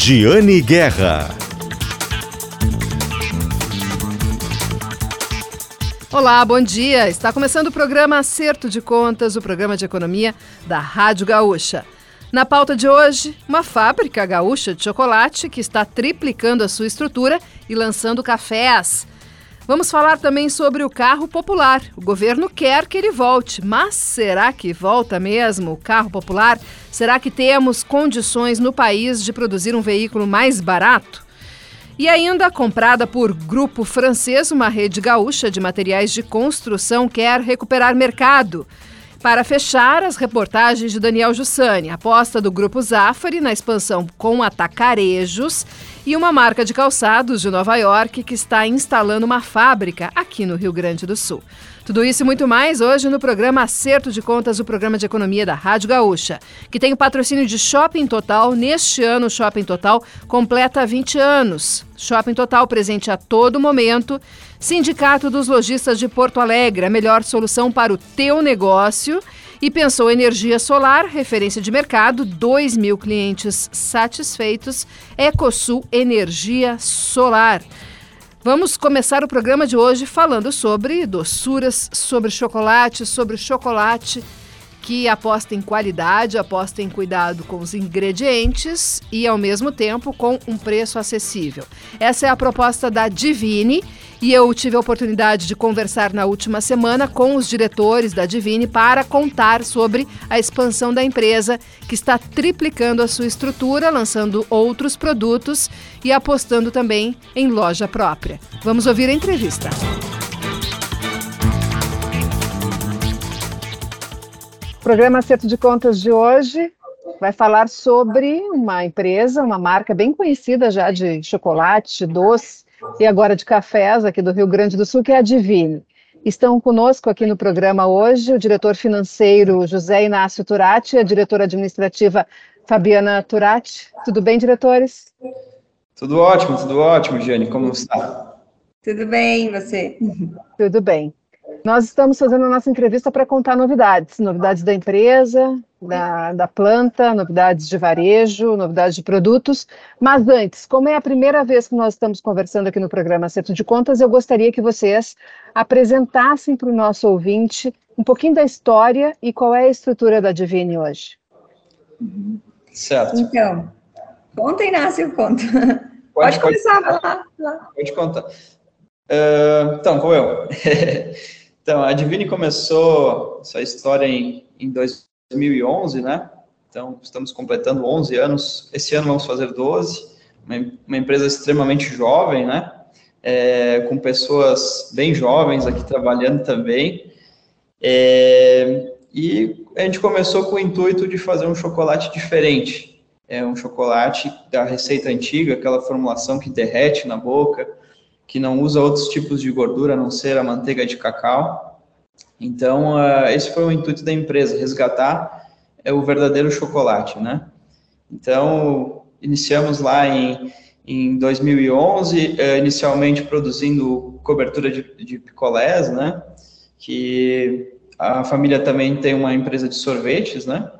Giane Guerra. Olá, bom dia. Está começando o programa Acerto de Contas, o programa de economia da Rádio Gaúcha. Na pauta de hoje, uma fábrica gaúcha de chocolate que está triplicando a sua estrutura e lançando cafés. Vamos falar também sobre o carro popular. O governo quer que ele volte, mas será que volta mesmo o carro popular? Será que temos condições no país de produzir um veículo mais barato? E ainda, comprada por grupo francês, uma rede gaúcha de materiais de construção quer recuperar mercado. Para fechar, as reportagens de Daniel Jussani, aposta do Grupo Zafari na expansão com atacarejos e uma marca de calçados de Nova York que está instalando uma fábrica aqui no Rio Grande do Sul. Tudo isso e muito mais hoje no programa Acerto de Contas, o programa de economia da Rádio Gaúcha, que tem o patrocínio de Shopping Total. Neste ano, o Shopping Total completa 20 anos. Shopping Total presente a todo momento. Sindicato dos Lojistas de Porto Alegre, a melhor solução para o teu negócio. E pensou energia solar, referência de mercado, 2 mil clientes satisfeitos. Ecosul Energia Solar. Vamos começar o programa de hoje falando sobre doçuras, sobre chocolate, sobre chocolate que aposta em qualidade, aposta em cuidado com os ingredientes e, ao mesmo tempo, com um preço acessível. Essa é a proposta da Divine e eu tive a oportunidade de conversar na última semana com os diretores da Divine para contar sobre a expansão da empresa, que está triplicando a sua estrutura, lançando outros produtos e apostando também em loja própria. Vamos ouvir a entrevista. O programa Acerto de Contas de hoje vai falar sobre uma empresa, uma marca bem conhecida já de chocolate, doce e agora de cafés aqui do Rio Grande do Sul, que é a Divine. Estão conosco aqui no programa hoje o diretor financeiro José Inácio Turati e a diretora administrativa Fabiana Turati. Tudo bem, diretores? Tudo ótimo, tudo ótimo, Jane. Como está? Tudo bem, você? Tudo bem. Nós estamos fazendo a nossa entrevista para contar novidades, novidades da empresa, da, da planta, novidades de varejo, novidades de produtos. Mas antes, como é a primeira vez que nós estamos conversando aqui no programa Acerto de Contas, eu gostaria que vocês apresentassem para o nosso ouvinte um pouquinho da história e qual é a estrutura da Divine hoje. Certo. Então, conta, Inácio, conta. Pode, pode começar, vai lá, lá. Pode contar. Uh, então, como eu. então, a Divine começou essa história em, em 2011, né? Então, estamos completando 11 anos. Esse ano vamos fazer 12. Uma, uma empresa extremamente jovem, né? É, com pessoas bem jovens aqui trabalhando também. É, e a gente começou com o intuito de fazer um chocolate diferente. É um chocolate da receita antiga, aquela formulação que derrete na boca, que não usa outros tipos de gordura a não ser a manteiga de cacau. Então, uh, esse foi o intuito da empresa, resgatar é, o verdadeiro chocolate, né? Então, iniciamos lá em, em 2011, uh, inicialmente produzindo cobertura de, de picolés, né? Que a família também tem uma empresa de sorvetes, né?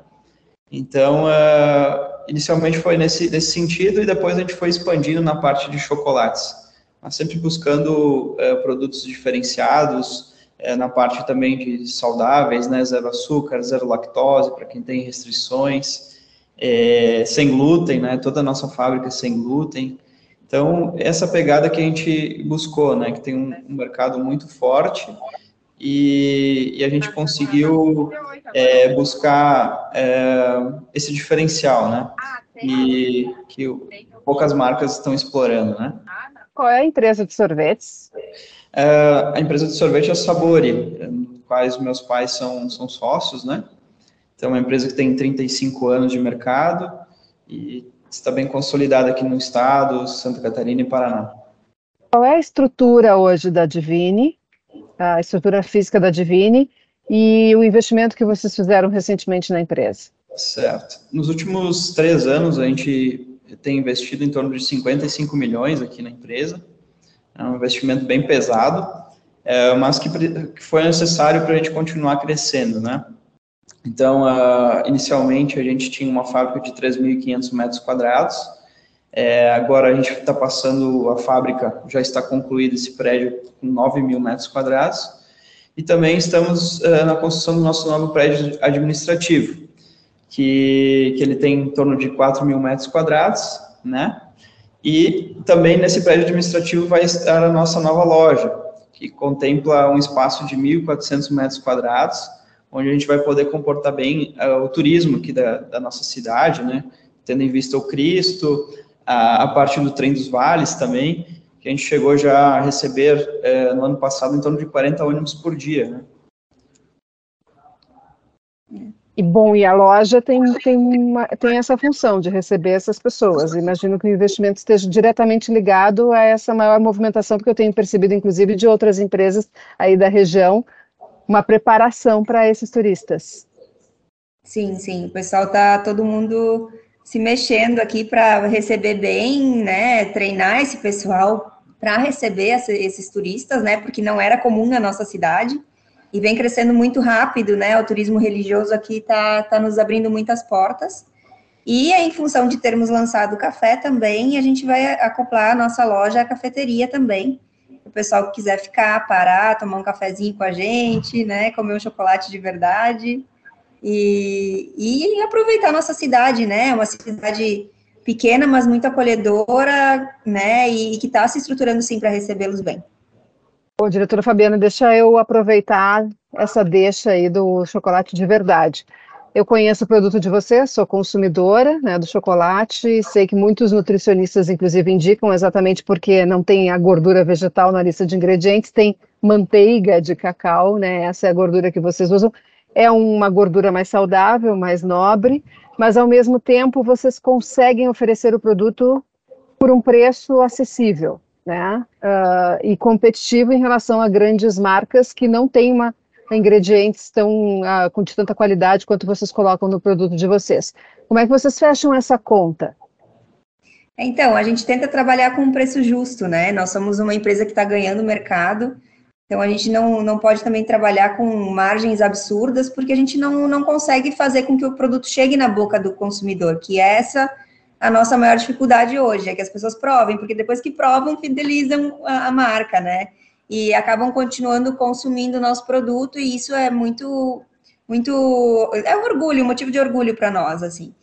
Então, uh, inicialmente foi nesse, nesse sentido e depois a gente foi expandindo na parte de chocolates, mas sempre buscando uh, produtos diferenciados, uh, na parte também de saudáveis, né? Zero açúcar, zero lactose, para quem tem restrições, é, sem glúten, né? Toda a nossa fábrica é sem glúten. Então, essa pegada que a gente buscou, né? Que tem um, um mercado muito forte e, e a gente conseguiu é, buscar é, esse diferencial, né? E que poucas marcas estão explorando, né? Qual é a empresa de sorvetes? É, a empresa de sorvete é a Sabori, quais meus pais são, são sócios, né? Então, é uma empresa que tem 35 anos de mercado e está bem consolidada aqui no estado, Santa Catarina e Paraná. Qual é a estrutura hoje da Divine a estrutura física da Divine e o investimento que vocês fizeram recentemente na empresa. Certo. Nos últimos três anos, a gente tem investido em torno de 55 milhões aqui na empresa. É um investimento bem pesado, é, mas que, que, foi necessário para a gente continuar crescendo, né? Então, uh, inicialmente, a gente tinha uma fábrica de 3.500 metros quadrados, É, agora a gente está passando a fábrica, já está concluído esse prédio com 9 mil metros quadrados, e também estamos uh, na construção do nosso novo prédio administrativo, que, que ele tem em torno de 4 mil metros quadrados, né? E também nesse prédio administrativo vai estar a nossa nova loja, que contempla um espaço de 1.400 metros quadrados, onde a gente vai poder comportar bem uh, o turismo aqui da, da, nossa cidade, né? Tendo em vista o Cristo, a, a parte do Trem dos Vales também, que a gente chegou já a receber uh, no ano passado em torno de 40 ônibus por dia, né? E bom, e a loja tem, tem, uma, tem essa função de receber essas pessoas. Imagino que o investimento esteja diretamente ligado a essa maior movimentação, porque eu tenho percebido, inclusive, de outras empresas aí da região, uma preparação para esses turistas. Sim, sim. O pessoal tá todo mundo se mexendo aqui para receber bem, né? Treinar esse pessoal para receber esses turistas, né? Porque não era comum na nossa cidade e vem crescendo muito rápido, né? O turismo religioso aqui está tá nos abrindo muitas portas. E em função de termos lançado o café também, a gente vai acoplar a nossa loja à cafeteria também. O pessoal que quiser ficar, parar, tomar um cafezinho com a gente, né? Comer um chocolate de verdade. E, e aproveitar a nossa cidade, né? Uma cidade pequena, mas muito acolhedora, né? E, e que está se estruturando sim para recebê-los bem. Ô, diretora Fabiana, deixa eu aproveitar essa deixa aí do chocolate de verdade. Eu conheço o produto de você, sou consumidora né, do chocolate, sei que muitos nutricionistas, inclusive, indicam exatamente porque não tem a gordura vegetal na lista de ingredientes, tem manteiga de cacau, né? Essa é a gordura que vocês usam. É uma gordura mais saudável, mais nobre, mas ao mesmo tempo vocês conseguem oferecer o produto por um preço acessível né? Uh, e competitivo em relação a grandes marcas que não têm uma, ingredientes tão uh, com tanta qualidade quanto vocês colocam no produto de vocês. Como é que vocês fecham essa conta? Então, a gente tenta trabalhar com um preço justo, né? Nós somos uma empresa que está ganhando mercado, então a gente não, não pode também trabalhar com margens absurdas, porque a gente não, não consegue fazer com que o produto chegue na boca do consumidor, que é essa a nossa maior dificuldade hoje, é que as pessoas provem, porque depois que provam, fidelizam a, a marca, né? E acabam continuando consumindo o nosso produto, e isso é muito, muito, é um orgulho, um motivo de orgulho para nós, assim.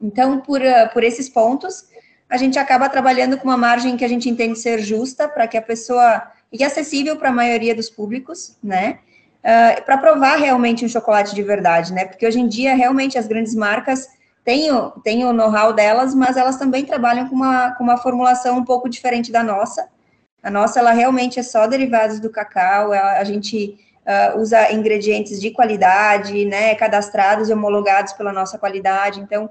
Então, por, por esses pontos, a gente acaba trabalhando com uma margem que a gente entende ser justa, para que a pessoa, e acessível para a maioria dos públicos, né? Uh, para provar realmente um chocolate de verdade, né? Porque hoje em dia, realmente, as grandes marcas têm o, têm o know-how delas, mas elas também trabalham com uma, com uma formulação um pouco diferente da nossa. A nossa, ela realmente é só derivados do cacau, a, a gente uh, usa ingredientes de qualidade, né, cadastrados e homologados pela nossa qualidade, então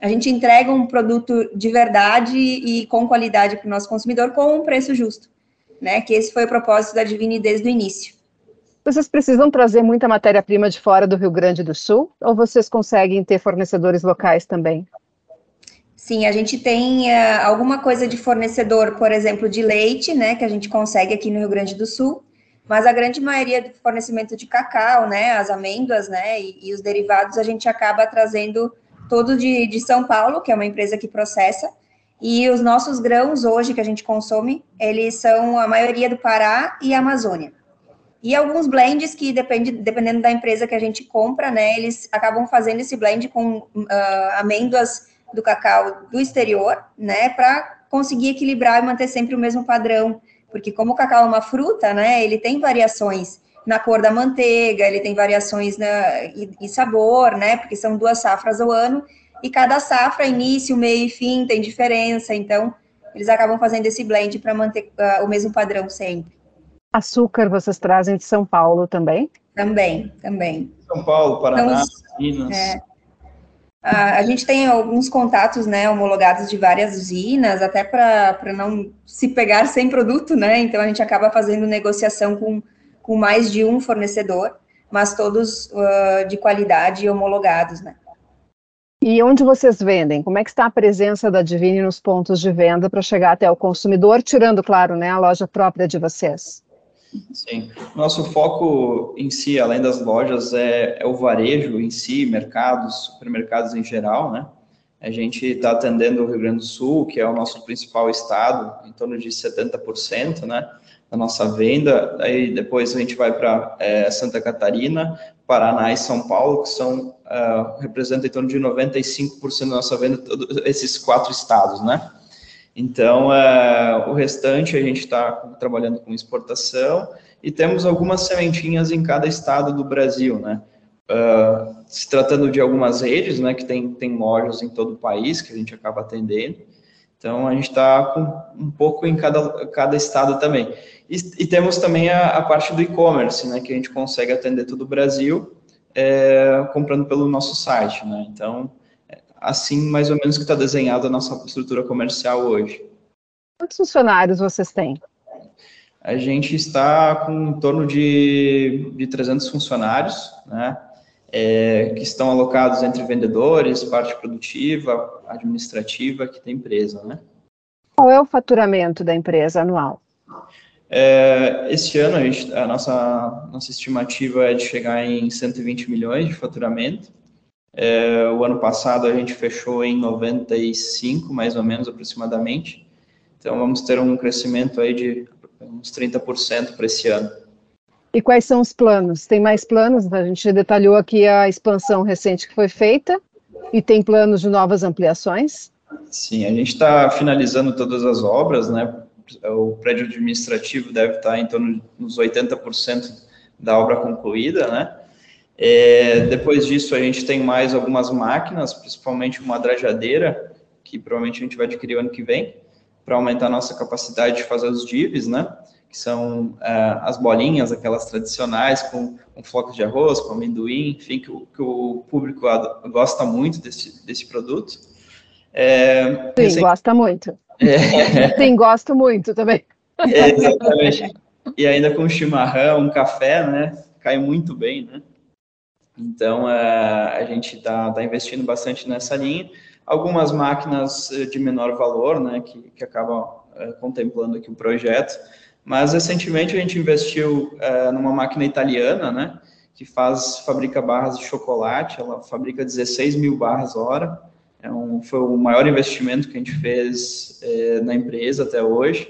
a gente entrega um produto de verdade e com qualidade para o nosso consumidor com um preço justo, né, que esse foi o propósito da Divine desde o início. Vocês precisam trazer muita matéria-prima de fora do Rio Grande do Sul ou vocês conseguem ter fornecedores locais também? Sim, a gente tem uh, alguma coisa de fornecedor, por exemplo, de leite, né, que a gente consegue aqui no Rio Grande do Sul, mas a grande maioria do fornecimento de cacau, né, as amêndoas, né, e, e os derivados a gente acaba trazendo todo de, de São Paulo, que é uma empresa que processa, e os nossos grãos hoje que a gente consome, eles são a maioria do Pará e Amazônia. E alguns blends que, depende, dependendo da empresa que a gente compra, né, eles acabam fazendo esse blend com uh, amêndoas do cacau do exterior, né, para conseguir equilibrar e manter sempre o mesmo padrão. Porque como o cacau é uma fruta, né, ele tem variações na cor da manteiga, ele tem variações na, e, e sabor, né, porque são duas safras ao ano, e cada safra, início, meio e fim, tem diferença, então eles acabam fazendo esse blend para manter uh, o mesmo padrão sempre. Açúcar vocês trazem de São Paulo também? Também, também. São Paulo, Paraná, então, Minas. É, a, a, gente tem alguns contatos, né, homologados de várias usinas, até para não se pegar sem produto, né? Então a gente acaba fazendo negociação com, com mais de um fornecedor, mas todos uh, de qualidade e homologados, né? E onde vocês vendem? Como é que está a presença da Divine nos pontos de venda para chegar até o consumidor, tirando, claro, né, a loja própria de vocês? Sim. Nosso foco em si, além das lojas, é, é o varejo em si, mercados, supermercados em geral, né? A gente está atendendo o Rio Grande do Sul, que é o nosso principal estado, em torno de 70%, né? Da nossa venda. Aí depois a gente vai para é, Santa Catarina, Paraná e São Paulo, que são uh, representam em torno de 95% da nossa venda, todos esses quatro estados, né? Então, uh, o restante a gente está trabalhando com exportação e temos algumas sementinhas em cada estado do Brasil, né? Uh, se tratando de algumas redes, né, que tem, tem lojas em todo o país que a gente acaba atendendo. Então, a gente está com um pouco em cada, cada estado também. E, e temos também a, a parte do e-commerce, né, que a gente consegue atender todo o Brasil é, comprando pelo nosso site, né? Então, assim mais ou menos que está desenhada a nossa estrutura comercial hoje. Quantos funcionários vocês têm? A gente está com em torno de, de 300 funcionários, né? É, que estão alocados entre vendedores, parte produtiva, administrativa aqui da empresa, né? Qual é o faturamento da empresa anual? É, este ano, a, gente, a, nossa, nossa estimativa é de chegar em 120 milhões de faturamento. É, o ano passado, a gente fechou em 95, mais ou menos, aproximadamente. Então, vamos ter um crescimento aí de uns 30% para esse ano. E quais são os planos? Tem mais planos? A gente detalhou aqui a expansão recente que foi feita e tem planos de novas ampliações? Sim, a gente está finalizando todas as obras, né? O prédio administrativo deve estar em torno dos 80% da obra concluída, né? É, depois disso, a gente tem mais algumas máquinas, principalmente uma drajadeira, que provavelmente a gente vai adquirir o ano que vem, para aumentar a nossa capacidade de fazer os divs, né? que são é, as bolinhas, aquelas tradicionais, com, com flocos de arroz, com amendoim, enfim, que o, que o público gosta muito desse, desse produto. É, Sim, gosta muito. É. Sim, gosto muito também. É, exatamente. E ainda com chimarrão, um café, né? Cai muito bem, né? Então, é, a gente está tá investindo bastante nessa linha. Algumas máquinas de menor valor, né? Que, que acabam é, contemplando aqui o projeto mas recentemente a gente investiu é, numa máquina italiana, né, que faz, fabrica barras de chocolate, ela fabrica 16 mil barras hora, é um, foi o maior investimento que a gente fez é, na empresa até hoje,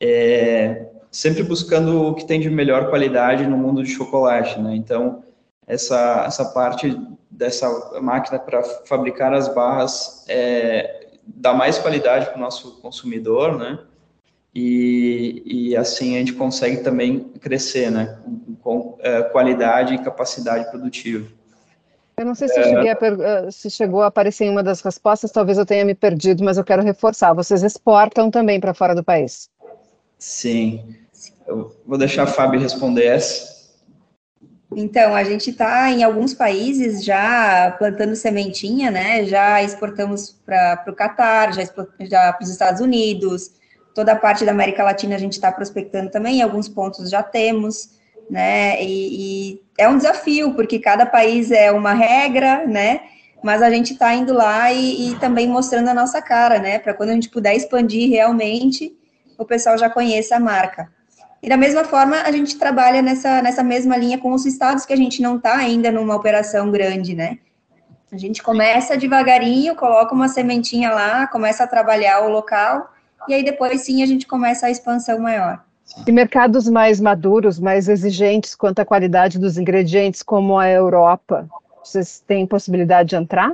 é, sempre buscando o que tem de melhor qualidade no mundo de chocolate, né, então essa, essa parte dessa máquina para fabricar as barras é, dá mais qualidade para o nosso consumidor, né, e, e assim a gente consegue também crescer, né, com, com é, qualidade e capacidade produtiva. Eu não sei se, é... a, se, chegou a aparecer em uma das respostas, talvez eu tenha me perdido, mas eu quero reforçar. Vocês exportam também para fora do país? Sim. Eu vou deixar a Fábio responder essa. Então, a gente está em alguns países já plantando sementinha, né? Já exportamos para o Catar, já, já para os Estados Unidos, toda a parte da América Latina a gente está prospectando também, em alguns pontos já temos, né? E, e, é um desafio, porque cada país é uma regra, né? Mas a gente está indo lá e, e, também mostrando a nossa cara, né? Para quando a gente puder expandir realmente, o pessoal já conheça a marca. E da mesma forma, a gente trabalha nessa, nessa mesma linha com os estados que a gente não está ainda numa operação grande, né? A gente começa devagarinho, coloca uma sementinha lá, começa a trabalhar o local, e aí depois sim a gente começa a expansão maior. E mercados mais maduros, mais exigentes quanto à qualidade dos ingredientes, como a Europa, vocês têm possibilidade de entrar?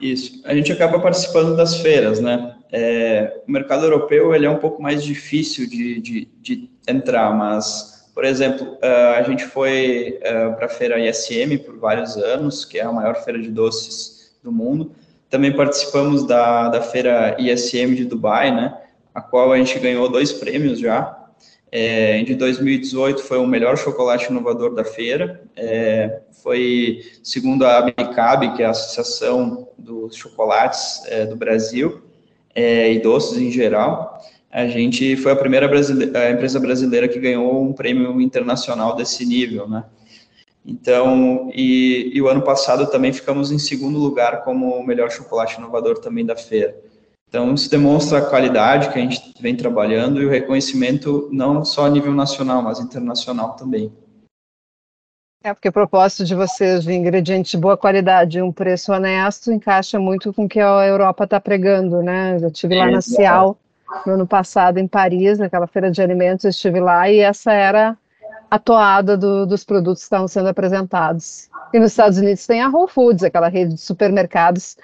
Isso, a gente acaba participando das feiras, né? É, o mercado europeu ele é um pouco mais difícil de, de, de entrar, mas, por exemplo, uh, a gente foi uh, para a feira ISM por vários anos, que é a maior feira de doces do mundo. Também participamos da, da feira ISM de Dubai, né? a qual a gente ganhou dois prêmios já. É, de 2018 foi o melhor chocolate inovador da feira. É, foi, segundo a ABICAB, que é a Associação dos Chocolates é, do Brasil é, e doces em geral, a gente foi a primeira brasileira, a empresa brasileira que ganhou um prêmio internacional desse nível, né? Então, e, e o ano passado também ficamos em segundo lugar como o melhor chocolate inovador também da feira. Então, isso demonstra a qualidade que a gente vem trabalhando e o reconhecimento não só a nível nacional, mas internacional também. É, porque o propósito de vocês de ingredientes de boa qualidade e um preço honesto encaixa muito com o que a Europa está pregando, né? Eu estive lá na Cial no ano passado em Paris, naquela feira de alimentos, estive lá e essa era a toada do, dos produtos que estavam sendo apresentados. E nos Estados Unidos tem a Whole Foods, aquela rede de supermercados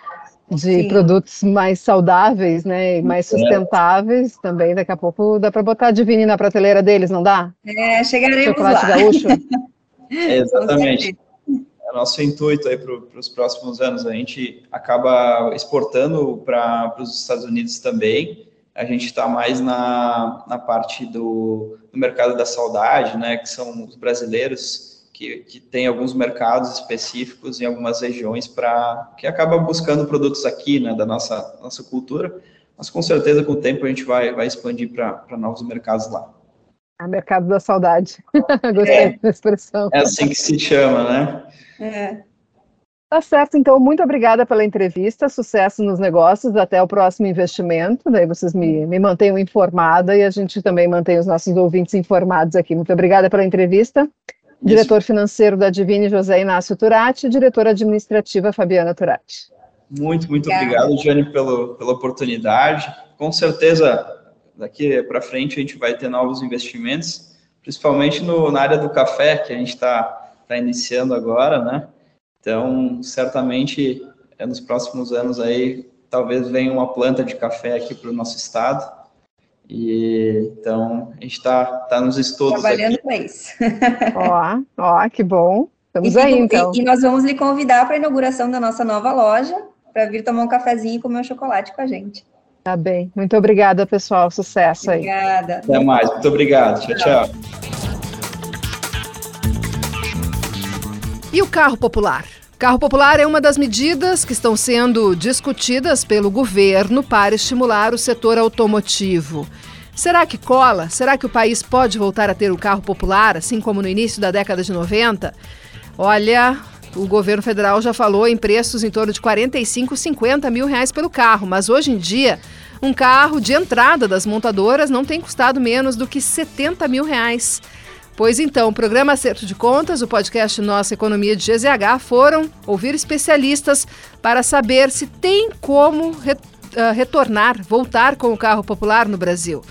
de Sim. produtos mais saudáveis, né, e mais é. sustentáveis é. também. Daqui a pouco dá para botar a Divine na prateleira deles, não dá? É, chegaremos Chocolate lá. gaúcho. É, exatamente. É nosso intuito aí para os próximos anos. A gente acaba exportando para os Estados Unidos também. A gente está mais na, na parte do, do mercado da saudade, né? Que são os brasileiros que, que tem alguns mercados específicos em algumas regiões para que acaba buscando produtos aqui, né? Da nossa nossa cultura. Mas com certeza com o tempo a gente vai vai expandir para novos mercados lá. A mercado da saudade. Gostei é, da expressão. É assim que se chama, né? É. Tá certo, então, muito obrigada pela entrevista, sucesso nos negócios, até o próximo investimento, daí vocês me, me mantenham informada e a gente também mantém os nossos ouvintes informados aqui. Muito obrigada pela entrevista. Isso. Diretor financeiro da Divine, José Inácio Turati, e diretora administrativa, Fabiana Turati. Muito, muito obrigado, obrigado Jane, pelo, pela oportunidade. Com certeza, daqui para frente a gente vai ter novos investimentos, principalmente no, na área do café, que a gente está tá iniciando agora, né? Então, certamente, é, nos próximos anos aí, talvez venha uma planta de café aqui para o nosso estado. E então a gente está tá nos estudos. Trabalhando para isso. ó, ó, que bom. Estamos e, aí, então. E, e, nós vamos lhe convidar para a inauguração da nossa nova loja, para vir tomar um cafezinho e comer um chocolate com a gente. Tá bem. Muito obrigada, pessoal. Sucesso aí. Obrigada. Até mais. Muito obrigado. Tchau, tchau. E o carro popular? Carro popular é uma das medidas que estão sendo discutidas pelo governo para estimular o setor automotivo. Será que cola? Será que o país pode voltar a ter o carro popular, assim como no início da década de 90? Olha, o governo federal já falou em preços em torno de 45, 50 mil reais pelo carro, mas hoje em dia um carro de entrada das montadoras não tem custado menos do que 70 mil reais. Pois então, o programa Acerto de Contas, o podcast Nossa Economia de GZH foram ouvir especialistas para saber se tem como uh, retornar, voltar com o carro popular no Brasil.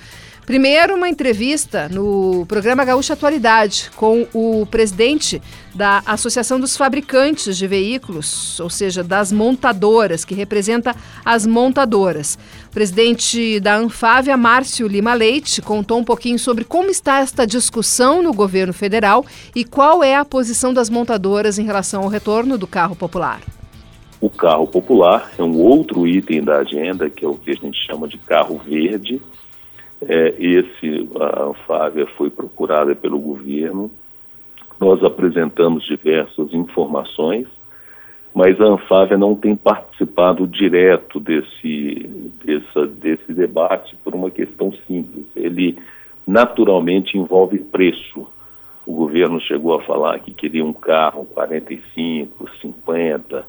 Primeiro, uma entrevista no programa Gaúcha Atualidade com o presidente da Associação dos Fabricantes de Veículos, ou seja, das montadoras, que representa as montadoras. O presidente da Anfávia, Márcio Lima Leite, contou um pouquinho sobre como está esta discussão no governo federal e qual é a posição das montadoras em relação ao retorno do carro popular. O carro popular é um outro item da agenda, que é o que a gente chama de carro verde, é, esse, a Anfávia foi procurada pelo governo, nós apresentamos diversas informações, mas a Anfávia não tem participado direto desse, dessa, desse debate por uma questão simples. Ele naturalmente envolve preço. O governo chegou a falar que queria um carro 45, 50,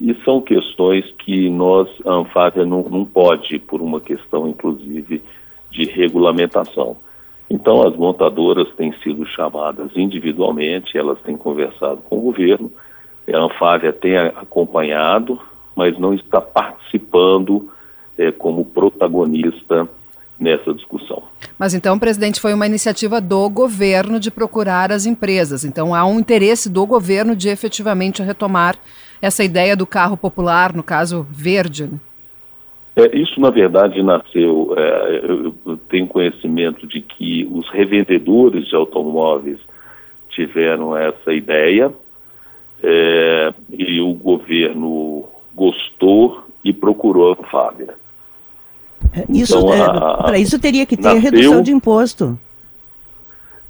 e são questões que nós, a Anfávia, não, não pode, por uma questão, inclusive, de regulamentação. Então, as montadoras têm sido chamadas individualmente, elas têm conversado com o governo, a Anfávia tem acompanhado, mas não está participando é, como protagonista nessa discussão. Mas então, presidente, foi uma iniciativa do governo de procurar as empresas. Então, há um interesse do governo de efetivamente retomar essa ideia do carro popular, no caso verde. Né? É, isso, na verdade, nasceu. É, eu tenho conhecimento de que os revendedores de automóveis tiveram essa ideia é, e o governo gostou e procurou a Fábia. É, isso, então, é, para isso teria que ter nasceu, redução de imposto.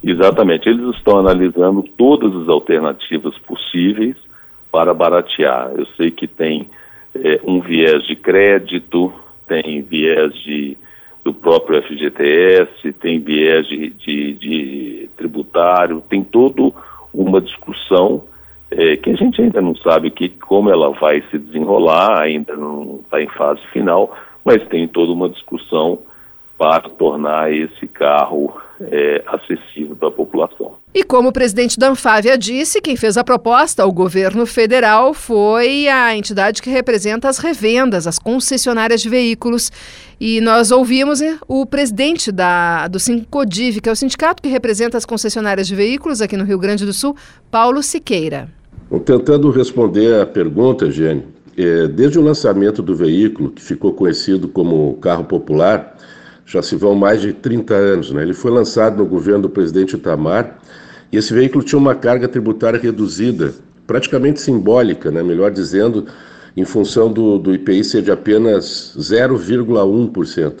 Exatamente. Eles estão analisando todas as alternativas possíveis para baratear. Eu sei que tem é, um viés de crédito, tem viés de, do próprio FGTS, tem viés de, de, de tributário, tem toda uma discussão é, que a gente ainda não sabe que, como ela vai se desenrolar, ainda não está em fase final, mas tem toda uma discussão para tornar esse carro é, acessível para a população. E como o presidente da Anfávia disse, quem fez a proposta ao governo federal foi a entidade que representa as revendas, as concessionárias de veículos. E nós ouvimos eh, o presidente da, do Sincodiv, que é o sindicato que representa as concessionárias de veículos aqui no Rio Grande do Sul, Paulo Siqueira. Tentando responder à pergunta, Gênio, é, desde o lançamento do veículo, que ficou conhecido como carro popular, já se vão mais de 30 anos. Né? Ele foi lançado no governo do presidente Itamar e esse veículo tinha uma carga tributária reduzida, praticamente simbólica, né? melhor dizendo, em função do, do IPI ser de apenas 0,1%.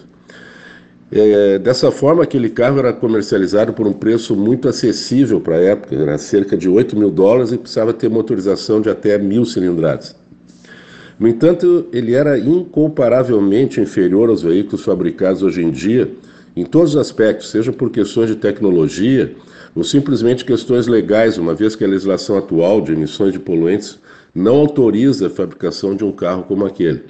É, dessa forma, aquele carro era comercializado por um preço muito acessível para a época, era cerca de 8 mil dólares e precisava ter motorização de até mil cilindradas. No entanto, ele era incomparavelmente inferior aos veículos fabricados hoje em dia, em todos os aspectos, seja por questões de tecnologia ou simplesmente questões legais, uma vez que a legislação atual de emissões de poluentes não autoriza a fabricação de um carro como aquele.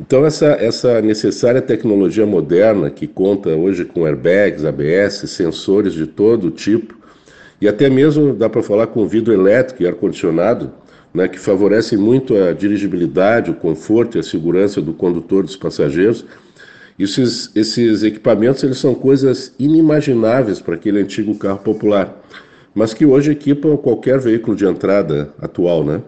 Então, essa, essa necessária tecnologia moderna, que conta hoje com airbags, ABS, sensores de todo tipo, e até mesmo dá para falar com vidro elétrico e ar-condicionado, né, que favorece muito a dirigibilidade, o conforto e a segurança do condutor dos passageiros. Esses, esses equipamentos eles são coisas inimagináveis para aquele antigo carro popular, mas que hoje equipam qualquer veículo de entrada atual. Né?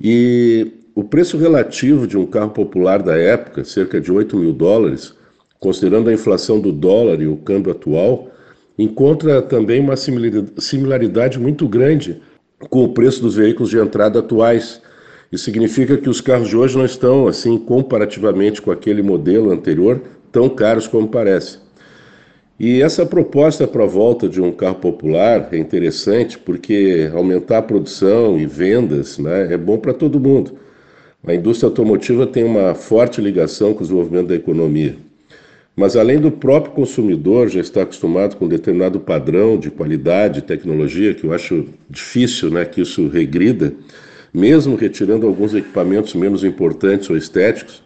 E o preço relativo de um carro popular da época, cerca de 8 mil dólares, considerando a inflação do dólar e o câmbio atual, encontra também uma similaridade muito grande com o preço dos veículos de entrada atuais. Isso significa que os carros de hoje não estão, assim, comparativamente com aquele modelo anterior, tão caros como parece. E essa proposta para a volta de um carro popular é interessante porque aumentar a produção e vendas né, é bom para todo mundo. A indústria automotiva tem uma forte ligação com o desenvolvimento da economia. Mas além do próprio consumidor já estar acostumado com determinado padrão de qualidade, tecnologia, que eu acho difícil né, que isso regrida, mesmo retirando alguns equipamentos menos importantes ou estéticos,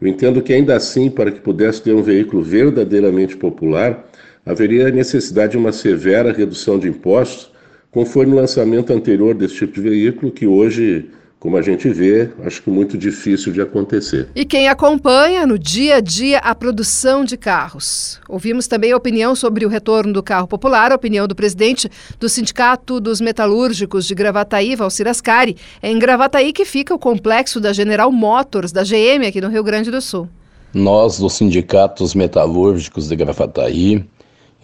eu entendo que ainda assim, para que pudesse ter um veículo verdadeiramente popular, haveria necessidade de uma severa redução de impostos, conforme o lançamento anterior desse tipo de veículo, que hoje como a gente vê, acho que muito difícil de acontecer. E quem acompanha no dia a dia a produção de carros? Ouvimos também a opinião sobre o retorno do carro popular, a opinião do presidente do Sindicato dos Metalúrgicos de Gravataí, Valcir Ascari. É em Gravataí que fica o complexo da General Motors, da GM, aqui no Rio Grande do Sul. Nós, dos Sindicatos Metalúrgicos de Gravataí,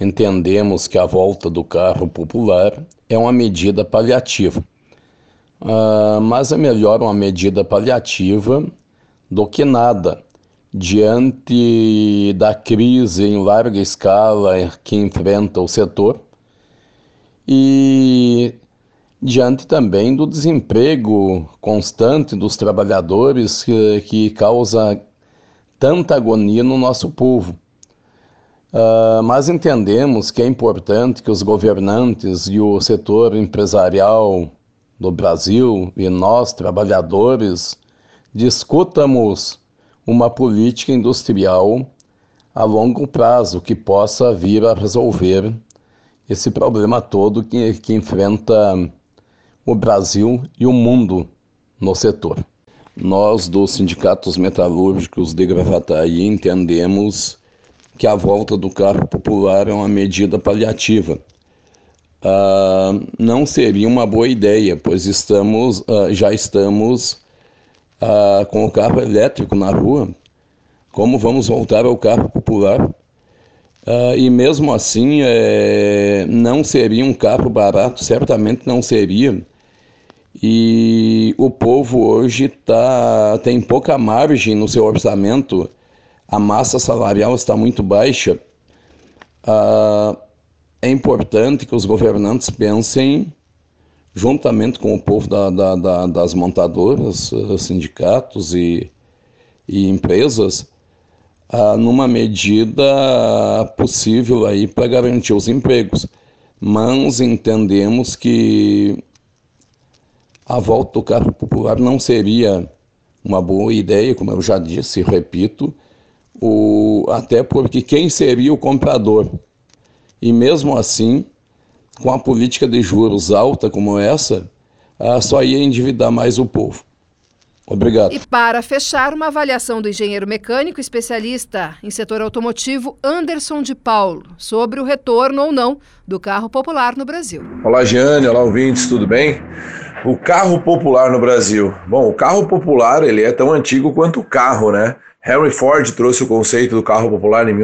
entendemos que a volta do carro popular é uma medida paliativa Uh, mas é melhor uma medida paliativa do que nada, diante da crise em larga escala que enfrenta o setor e diante também do desemprego constante dos trabalhadores que, que causa tanta agonia no nosso povo. Uh, mas entendemos que é importante que os governantes e o setor empresarial do Brasil e nós, trabalhadores, discutamos uma política industrial a longo prazo que possa vir a resolver esse problema todo que, que enfrenta o Brasil e o mundo no setor. Nós, dos sindicatos metalúrgicos de Gravataí, entendemos que a volta do carro popular é uma medida paliativa uh, não seria uma boa ideia, pois estamos, uh, já estamos uh, com o carro elétrico na rua. Como vamos voltar ao carro popular? e mesmo assim, é, não seria um carro barato, certamente não seria. E o povo hoje tá, tem pouca margem no seu orçamento, a massa salarial está muito baixa. Uh, é importante que os governantes pensem, juntamente com o povo da, da, da, das montadoras, eh, sindicatos e, e empresas, ah, numa medida possível aí para garantir os empregos. Mas entendemos que a volta do carro popular não seria uma boa ideia, como eu já disse e repito, o, até porque quem seria o comprador? E mesmo assim, com a política de juros alta como essa, ah, só ia endividar mais o povo. Obrigado. E para fechar, uma avaliação do engenheiro mecânico especialista em setor automotivo Anderson de Paulo sobre o retorno ou não do carro popular no Brasil. Olá, Giane, olá, ouvintes, tudo bem? O carro popular no Brasil. Bom, o carro popular ele é tão antigo quanto o carro, né? Henry Ford trouxe o conceito do carro popular em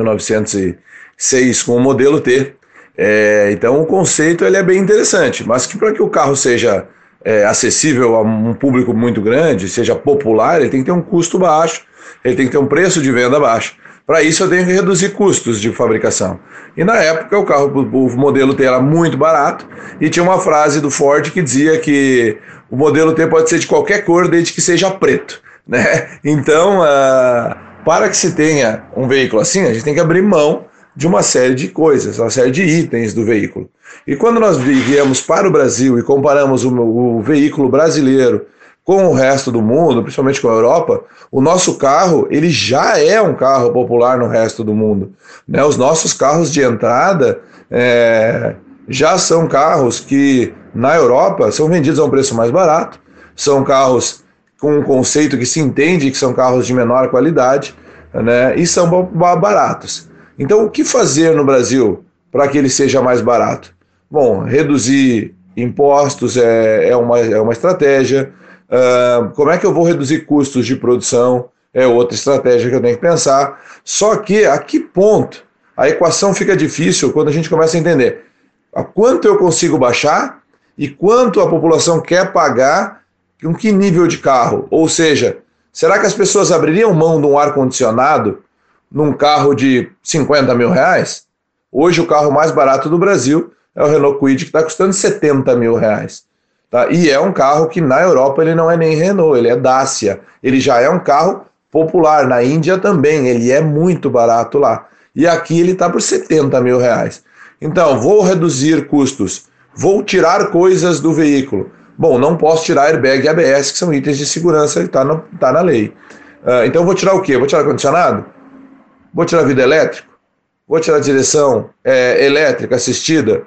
1906 com o modelo T. É, então o conceito ele é bem interessante, mas que para que o carro seja é, acessível a um público muito grande, seja popular, ele tem que ter um custo baixo, ele tem que ter um preço de venda baixo. Para isso eu tenho que reduzir custos de fabricação. E na época o carro, o modelo T era muito barato e tinha uma frase do Ford que dizia que o modelo T pode ser de qualquer cor desde que seja preto. Né? Então, uh, para que se tenha um veículo assim, a gente tem que abrir mão de uma série de coisas, uma série de itens do veículo. E quando nós viemos para o Brasil e comparamos o, o veículo brasileiro com o resto do mundo, principalmente com a Europa, o nosso carro ele já é um carro popular no resto do mundo. Né? Os nossos carros de entrada é, já são carros que na Europa são vendidos a um preço mais barato, são carros com um conceito que se entende que são carros de menor qualidade né? e são baratos. Então, o que fazer no Brasil para que ele seja mais barato? Bom, reduzir impostos é, é, uma, é uma estratégia. Uh, como é que eu vou reduzir custos de produção? É outra estratégia que eu tenho que pensar. Só que a que ponto a equação fica difícil quando a gente começa a entender a quanto eu consigo baixar e quanto a população quer pagar com que nível de carro. Ou seja, será que as pessoas abririam mão de um ar-condicionado num carro de 50 mil reais? Hoje o carro mais barato do Brasil é o Renault Kwid, que está custando 70 mil reais. Tá? E é um carro que na Europa ele não é nem Renault, ele é Dacia. Ele já é um carro popular. Na Índia também, ele é muito barato lá. E aqui ele está por 70 mil reais. Então, vou reduzir custos, vou tirar coisas do veículo. Bom, não posso tirar airbag e ABS, que são itens de segurança que está tá na lei. Uh, então, vou tirar o quê? Vou tirar ar-condicionado? Vou tirar vidro elétrico? Vou tirar direção é, elétrica assistida?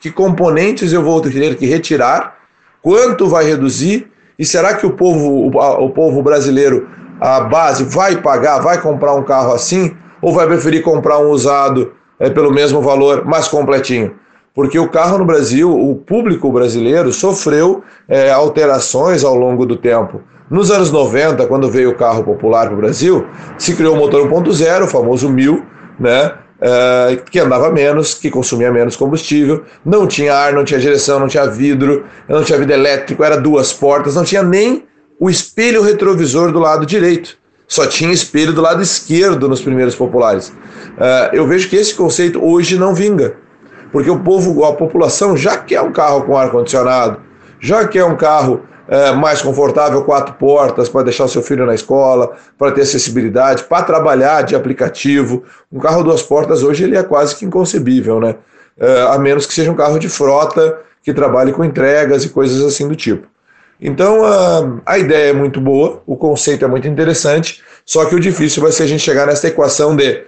Que componentes eu vou ter que retirar? Quanto vai reduzir? E será que o povo, o, o povo brasileiro, a base, vai pagar, vai comprar um carro assim? Ou vai preferir comprar um usado é, pelo mesmo valor, mais completinho? Porque o carro no Brasil, o público brasileiro, sofreu é, alterações ao longo do tempo. Nos anos 90, quando veio o carro popular para o Brasil, se criou o motor 1.0, o famoso 1000, né? Uh, que andava menos, que consumia menos combustível, não tinha ar, não tinha direção, não tinha vidro, não tinha vidro elétrico, era duas portas, não tinha nem o espelho retrovisor do lado direito, só tinha espelho do lado esquerdo nos primeiros populares. Uh, eu vejo que esse conceito hoje não vinga, porque o povo, a população já quer um carro com ar condicionado, já quer um carro é, mais confortável, quatro portas, para deixar o seu filho na escola, para ter acessibilidade, para trabalhar de aplicativo. Um carro duas portas hoje ele é quase que inconcebível, né? É, a menos que seja um carro de frota que trabalhe com entregas e coisas assim do tipo. Então a, a ideia é muito boa, o conceito é muito interessante, só que o difícil vai ser a gente chegar nessa equação de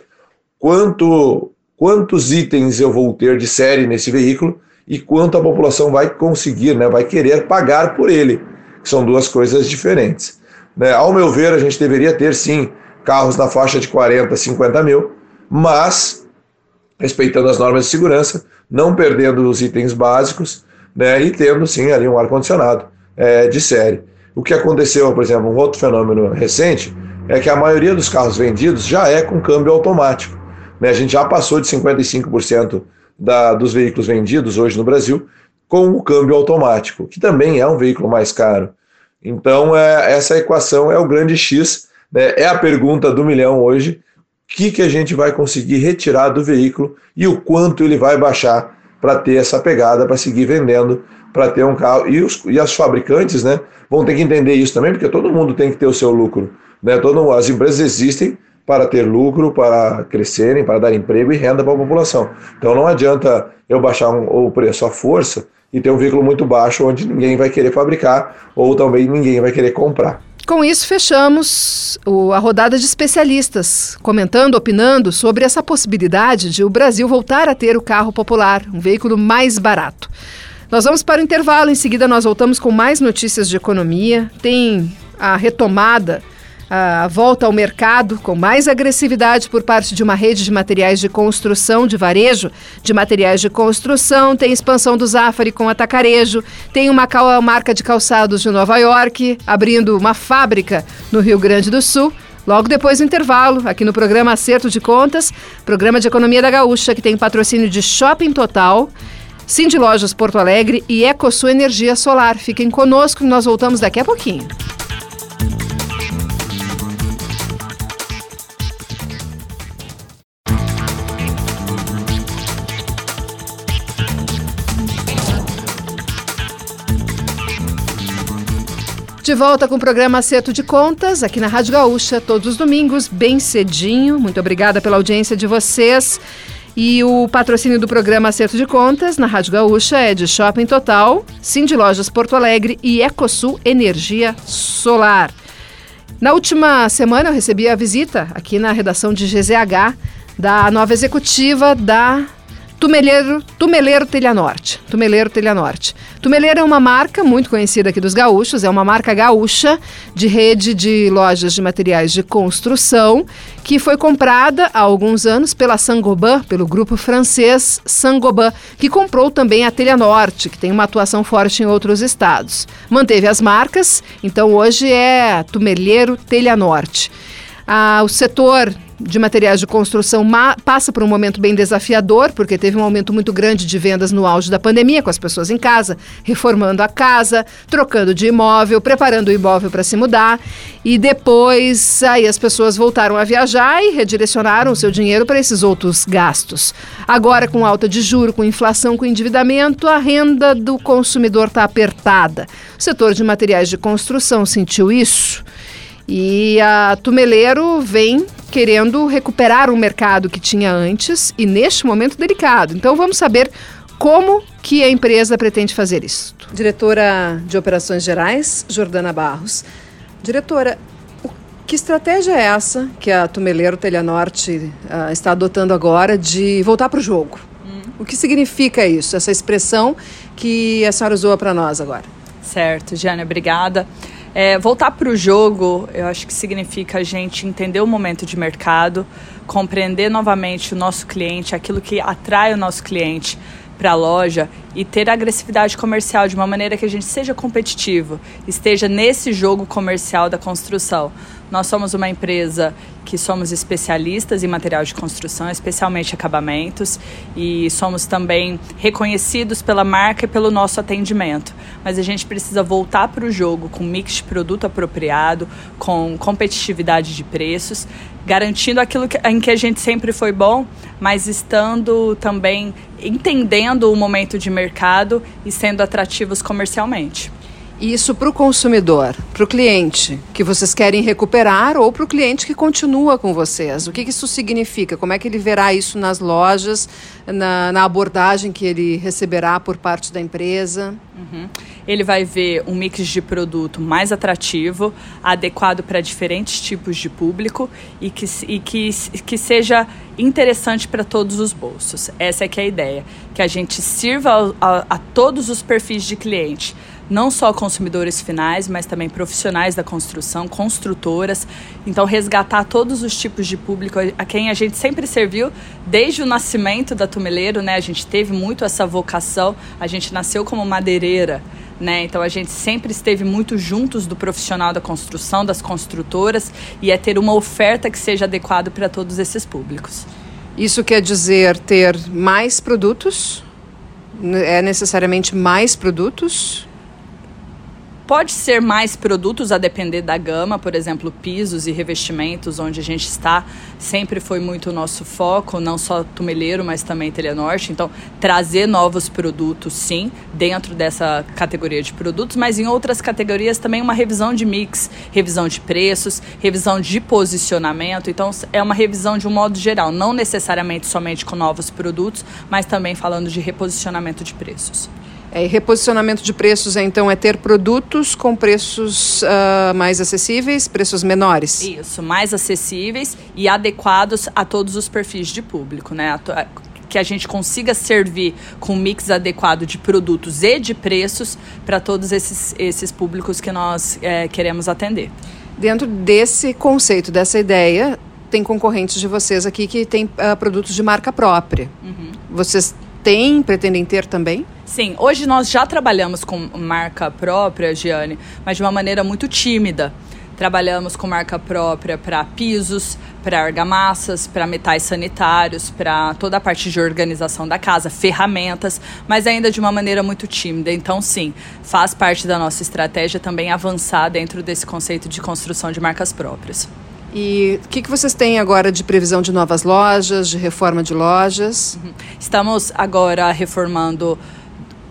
quanto, quantos itens eu vou ter de série nesse veículo e quanto a população vai conseguir, né, vai querer pagar por ele, são duas coisas diferentes. Né? Ao meu ver, a gente deveria ter sim carros na faixa de 40, 50 mil, mas respeitando as normas de segurança, não perdendo os itens básicos né, e tendo sim ali um ar-condicionado é, de série. O que aconteceu, por exemplo, um outro fenômeno recente é que a maioria dos carros vendidos já é com câmbio automático. Né? A gente já passou de 55% da, dos veículos vendidos hoje no Brasil com o câmbio automático, que também é um veículo mais caro. Então, é, essa equação é o grande X, né? é a pergunta do milhão hoje: o que, que a gente vai conseguir retirar do veículo e o quanto ele vai baixar para ter essa pegada, para seguir vendendo, para ter um carro. E, os, e as fabricantes né, vão ter que entender isso também, porque todo mundo tem que ter o seu lucro. Né? Todo, as empresas existem para ter lucro, para crescerem, para dar emprego e renda para a população. Então não adianta eu baixar um, o preço à força e ter um veículo muito baixo onde ninguém vai querer fabricar ou também ninguém vai querer comprar. Com isso, fechamos a rodada de especialistas, comentando, opinando sobre essa possibilidade de o Brasil voltar a ter o carro popular, um veículo mais barato. Nós vamos para o intervalo, em seguida nós voltamos com mais notícias de economia. Tem a retomada a volta ao mercado com mais agressividade por parte de uma rede de materiais de construção, de varejo de materiais de construção, tem expansão do Zafari com atacarejo, tem uma marca de calçados de Nova York abrindo uma fábrica no Rio Grande do Sul. Logo depois do intervalo, aqui no programa Acerto de Contas, programa de economia da Gaúcha, que tem patrocínio de Shopping Total, Cindy Lojas Porto Alegre e EcoSul Energia Solar. Fiquem conosco, nós voltamos daqui a pouquinho. De volta com o programa Acerto de Contas, aqui na Rádio Gaúcha, todos os domingos, bem cedinho. Muito obrigada pela audiência de vocês. E o patrocínio do programa Acerto de Contas na Rádio Gaúcha é de Shopping Total, Cindy Lojas Porto Alegre e Ecosul Energia Solar. Na última semana eu recebi a visita aqui na redação de GZH da nova executiva da Tumeleiro, Tumeleiro Telha Norte. Tumeleiro Telha Norte. Tumeleiro é uma marca muito conhecida aqui dos gaúchos, é uma marca gaúcha de rede de lojas de materiais de construção que foi comprada há alguns anos pela Sangoban, pelo grupo francês Sangoban, que comprou também a Telha Norte, que tem uma atuação forte em outros estados. Manteve as marcas, então hoje é Tumeleiro Telha Norte. Ah, o setor de materiais de construção passa por um momento bem desafiador, porque teve um aumento muito grande de vendas no auge da pandemia, com as pessoas em casa, reformando a casa, trocando de imóvel, preparando o imóvel para se mudar. E depois aí as pessoas voltaram a viajar e redirecionaram o seu dinheiro para esses outros gastos. Agora, com alta de juro, com inflação, com endividamento, a renda do consumidor está apertada. O setor de materiais de construção sentiu isso. E a Tumeleiro vem querendo recuperar o mercado que tinha antes e neste momento delicado. Então vamos saber como que a empresa pretende fazer isso. Diretora de Operações Gerais, Jordana Barros. Diretora, que estratégia é essa que a Tumeleiro Telha Norte uh, está adotando agora de voltar para o jogo? Hum. O que significa isso, essa expressão que a senhora usou para nós agora? Certo, Jânia, obrigada. É, voltar para o jogo, eu acho que significa a gente entender o momento de mercado, compreender novamente o nosso cliente, aquilo que atrai o nosso cliente para a loja e ter agressividade comercial de uma maneira que a gente seja competitivo, esteja nesse jogo comercial da construção. Nós somos uma empresa que somos especialistas em material de construção, especialmente acabamentos, e somos também reconhecidos pela marca e pelo nosso atendimento. Mas a gente precisa voltar para o jogo com mix de produto apropriado, com competitividade de preços, garantindo aquilo que, em que a gente sempre foi bom, mas estando também entendendo o momento de mercado e sendo atrativos comercialmente. Isso para o consumidor, para o cliente que vocês querem recuperar ou para o cliente que continua com vocês. O que, que, isso significa? Como é que ele verá isso nas lojas, na, na abordagem que ele receberá por parte da empresa? Uhum. Ele vai ver um mix de produto mais atrativo, adequado para diferentes tipos de público e que, e que, que seja interessante para todos os bolsos. Essa é que é a ideia, que a gente sirva a, a, a todos os perfis de cliente não só consumidores finais, mas também profissionais da construção, construtoras. Então, resgatar todos os tipos de público a quem a gente sempre serviu desde o nascimento da Tumeleiro, né? A gente teve muito essa vocação, a gente nasceu como madeireira. Né? Então a gente sempre esteve muito juntos do profissional da construção, das construtoras, e é ter uma oferta que seja adequada para todos esses públicos. Isso quer dizer ter mais produtos? É necessariamente mais produtos? Pode ser mais produtos a depender da gama, por exemplo, pisos e revestimentos, onde a gente está, sempre foi muito o nosso foco, não só Tumeleiro, mas também Telenorte. Então, trazer novos produtos, sim, dentro dessa categoria de produtos, mas em outras categorias também uma revisão de mix, revisão de preços, revisão de posicionamento. Então, é uma revisão de um modo geral, não necessariamente somente com novos produtos, mas também falando de reposicionamento de preços. É, reposicionamento de preços, é, então, é ter produtos com preços uh, mais acessíveis, preços menores? Isso, mais acessíveis e adequados a todos os perfis de público, né? que a gente consiga servir com um mix adequado de produtos e de preços para todos esses, esses públicos que nós é, queremos atender. Dentro desse conceito, dessa ideia, tem concorrentes de vocês aqui que têm uh, produtos de marca própria. Uhum. Vocês têm, pretendem ter também? Sim, hoje nós já trabalhamos com marca própria, Giane, mas de uma maneira muito tímida. Trabalhamos com marca própria para pisos, para argamassas, para metais sanitários, para toda a parte de organização da casa, ferramentas, mas ainda de uma maneira muito tímida. Então, sim, faz parte da nossa estratégia também avançar dentro desse conceito de construção de marcas próprias. E o que, que vocês têm agora de previsão de novas lojas, de reforma de lojas? Uhum. Estamos agora reformando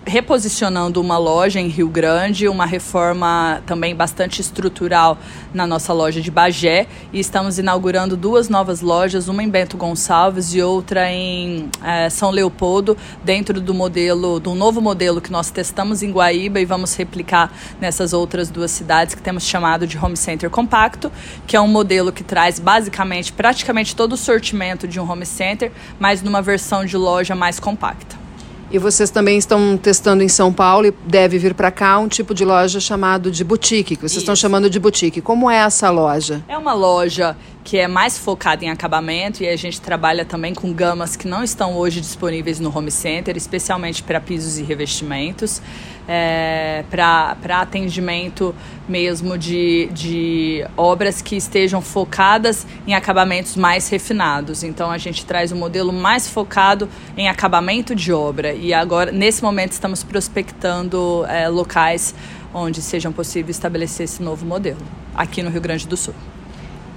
reposicionando uma loja em Rio Grande, uma reforma também bastante estrutural na nossa loja de Bagé e estamos inaugurando duas novas lojas, uma em Bento Gonçalves e outra em é, São Leopoldo, dentro do modelo, do novo modelo que nós testamos em Guaíba e vamos replicar nessas outras duas cidades que temos chamado de Home Center Compacto, que é um modelo que traz basicamente praticamente todo o sortimento de um home center, mas numa versão de loja mais compacta. E vocês também estão testando em São Paulo e deve vir para cá um tipo de loja chamado de boutique, que vocês Isso. estão chamando de boutique. Como é essa loja? É uma loja que é mais focada em acabamento e a gente trabalha também com gamas que não estão hoje disponíveis no home center, especialmente para pisos e revestimentos, é, para atendimento mesmo de, de obras que estejam focadas em acabamentos mais refinados. Então a gente traz um modelo mais focado em acabamento de obra e agora nesse momento estamos prospectando é, locais onde sejam possíveis estabelecer esse novo modelo aqui no Rio Grande do Sul.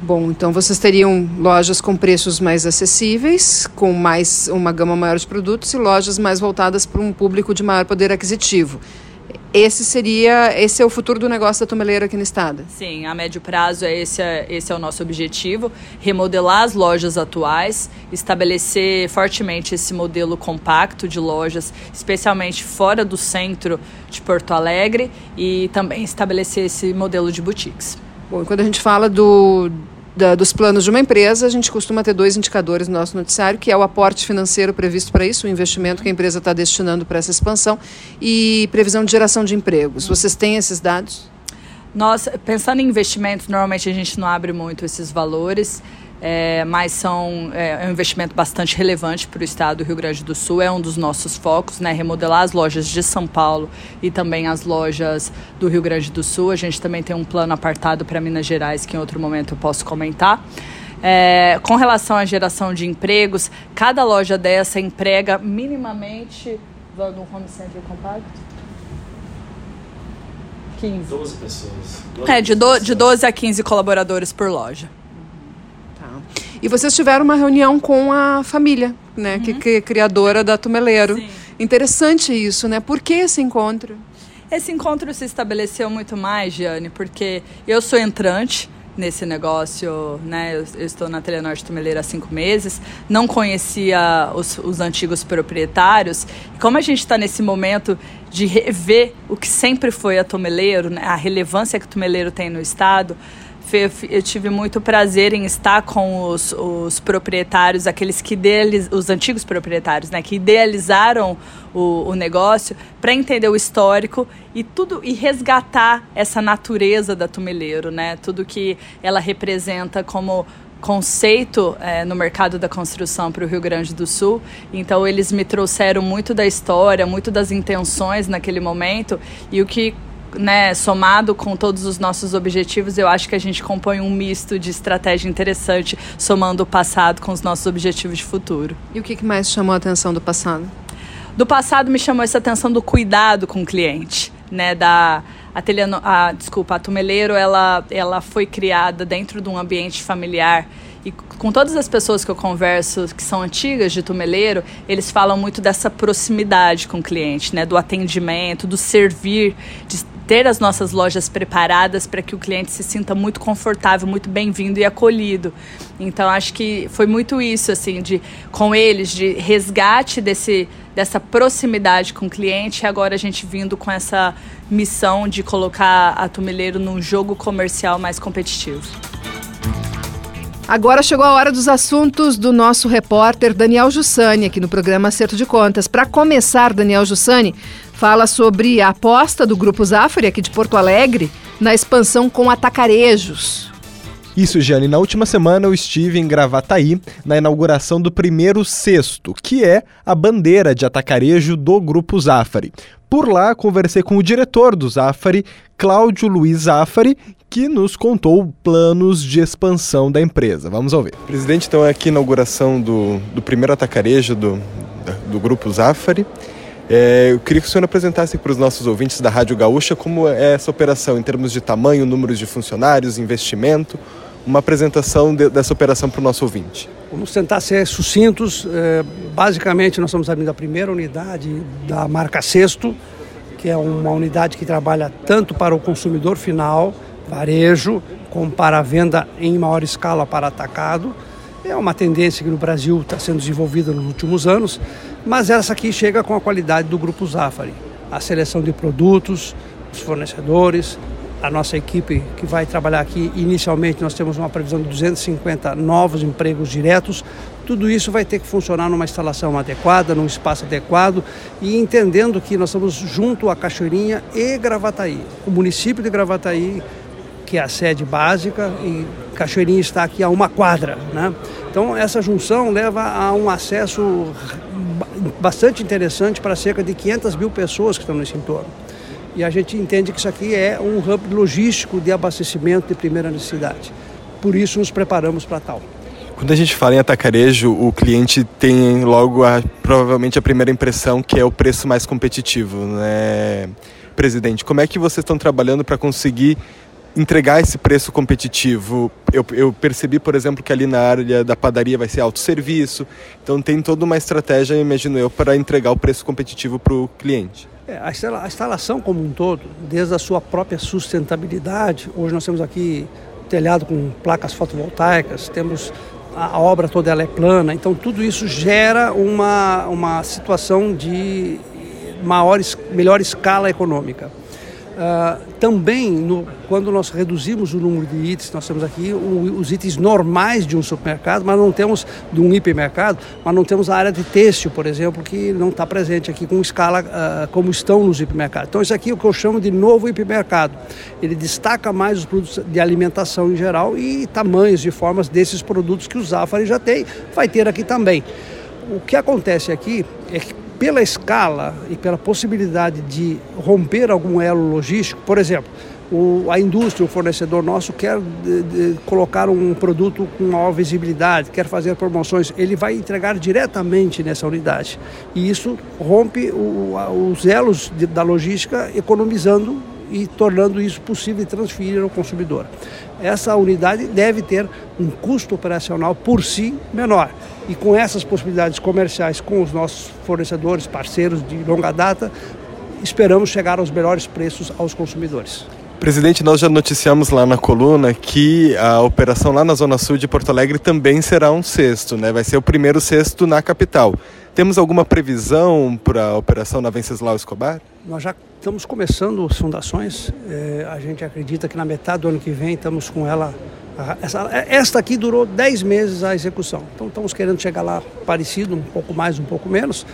Bom, então vocês teriam lojas com preços mais acessíveis, com mais uma gama maior de produtos e lojas mais voltadas para um público de maior poder aquisitivo. Esse seria, esse é o futuro do negócio da Tomeleira aqui no estado. Sim, a médio prazo é esse, é, esse é o nosso objetivo, remodelar as lojas atuais, estabelecer fortemente esse modelo compacto de lojas, especialmente fora do centro de Porto Alegre e também estabelecer esse modelo de boutiques. Bom, quando a gente fala do, da, dos planos de uma empresa, a gente costuma ter dois indicadores no nosso noticiário, que é o aporte financeiro previsto para isso, o investimento que a empresa está destinando para essa expansão, e previsão de geração de empregos. Vocês têm esses dados? Nós, pensando em investimentos, normalmente a gente não abre muito esses valores é, mas são é, é, um investimento bastante relevante para o estado do Rio Grande do Sul, é um dos nossos focos, né? Remodelar as lojas de São Paulo e também as lojas do Rio Grande do Sul. A gente também tem um plano apartado para Minas Gerais que em outro momento eu posso comentar. É, com relação à geração de empregos, cada loja dessa emprega minimamente no home center compacto? 15. 12 pessoas. 12 é, de, do, de 12 a 15 colaboradores por loja. E vocês tiveram uma reunião com a família, né, uhum. que, que é criadora da Tumeleiro. Sim. Interessante isso, né? Por que esse encontro? Esse encontro se estabeleceu muito mais, Giane, porque eu sou entrante nesse negócio, né? Eu, eu estou na Telenorte Tumeleira há cinco meses, não conhecia os, os antigos proprietários. E como a gente está nesse momento de rever o que sempre foi a Tumeleiro, né? a relevância que o Tumeleiro tem no estado, eu tive muito prazer em estar com os, os proprietários, aqueles que idealiz, os antigos proprietários, né, que idealizaram o, o negócio, para entender o histórico e tudo e resgatar essa natureza da Tumeleiro, né, tudo que ela representa como conceito é, no mercado da construção para o Rio Grande do Sul. Então eles me trouxeram muito da história, muito das intenções naquele momento e o que né, somado com todos os nossos objetivos, eu acho que a gente compõe um misto de estratégia interessante, somando o passado com os nossos objetivos de futuro. E o que mais chamou a atenção do passado? Do passado me chamou essa atenção do cuidado com o cliente, né, da a, teleno, a desculpa, a Tumeleiro, ela, ela foi criada dentro de um ambiente familiar e com todas as pessoas que eu converso que são antigas de Tumeleiro, eles falam muito dessa proximidade com o cliente, né? Do atendimento, do servir, de ter as nossas lojas preparadas para que o cliente se sinta muito confortável, muito bem-vindo e acolhido. Então acho que foi muito isso assim de com eles de resgate desse dessa proximidade com o cliente, e agora a gente vindo com essa missão de colocar a Tumeleiro num jogo comercial mais competitivo. Agora chegou a hora dos assuntos do nosso repórter Daniel Jussani, aqui no programa Acerto de Contas. Para começar, Daniel Jussani fala sobre a aposta do Grupo Zafari, aqui de Porto Alegre, na expansão com atacarejos. Isso, Jane. Na última semana eu estive em Gravataí na inauguração do primeiro cesto, que é a bandeira de atacarejo do Grupo Zafari. Por lá, conversei com o diretor do Zafari, Cláudio Luiz Zafari, que nos contou planos de expansão da empresa. Vamos ouvir. Presidente, então é aqui a inauguração do, do primeiro atacarejo do, do Grupo Zafari. É, eu queria que o senhor apresentasse para os nossos ouvintes da Rádio Gaúcha como é essa operação em termos de tamanho, números de funcionários, investimento, uma apresentação de, dessa operação para o nosso ouvinte. Vamos tentar ser sucintos. É, basicamente, nós estamos abrindo a primeira unidade da marca Sexto, que é uma unidade que trabalha tanto para o consumidor final, varejo, como para a venda em maior escala para atacado. É uma tendência que no Brasil está sendo desenvolvida nos últimos anos, mas essa aqui chega com a qualidade do Grupo Zafari. A seleção de produtos, os fornecedores, a nossa equipe que vai trabalhar aqui, inicialmente nós temos uma previsão de 250 novos empregos diretos. Tudo isso vai ter que funcionar numa instalação adequada, num espaço adequado e entendendo que nós estamos junto a Cachoeirinha e Gravataí. O município de Gravataí, que é a sede básica, e Cachoeirinha está aqui a uma quadra. Né? Então, essa junção leva a um acesso bastante interessante para cerca de 500 mil pessoas que estão nesse entorno. E a gente entende que isso aqui é um hub logístico de abastecimento de primeira necessidade. Por isso nos preparamos para tal. Quando a gente fala em atacarejo, o cliente tem logo a, provavelmente a primeira impressão que é o preço mais competitivo, né, presidente? Como é que vocês estão trabalhando para conseguir entregar esse preço competitivo. Eu, eu, percebi, por exemplo, que ali na área da padaria vai ser autosserviço, então tem toda uma estratégia, imagino eu, para entregar o preço competitivo para o cliente. É, a instalação como um todo, desde a sua própria sustentabilidade, hoje nós temos aqui telhado com placas fotovoltaicas, temos a, obra toda ela é plana, então tudo isso gera uma, uma situação de maior, melhor escala econômica. Uh, também, no, quando nós reduzimos o número de itens, nós temos aqui o, os itens normais de um supermercado, mas não temos de um hipermercado, mas não temos a área de têxtil, por exemplo, que não está presente aqui com escala uh, como estão nos hipermercados. Então, isso aqui é o que eu chamo de novo hipermercado. Ele destaca mais os produtos de alimentação em geral e tamanhos e formas desses produtos que o Zafari já tem, vai ter aqui também. O que acontece aqui é que pela escala e pela possibilidade de romper algum elo logístico, por exemplo, o, a indústria, o fornecedor nosso quer de, de, colocar um produto com maior visibilidade, quer fazer promoções, ele vai entregar diretamente nessa unidade. E isso rompe o, os elos de, da logística, economizando e tornando isso possível transferir ao consumidor. Essa unidade deve ter um custo operacional por si menor. E com essas possibilidades comerciais com os nossos fornecedores, parceiros de longa data, esperamos chegar aos melhores preços aos consumidores. Presidente, nós já noticiamos lá na coluna que a operação lá na Zona Sul de Porto Alegre também será um sexto, né? Vai ser o primeiro sexto na capital. Temos alguma previsão para a operação na Venceslau Escobar? Nós já estamos começando as fundações. É, a gente acredita que na metade do ano que vem estamos com ela. Essa, esta aqui durou 10 meses a execução. Então estamos querendo chegar lá parecido, um pouco mais, um pouco menos.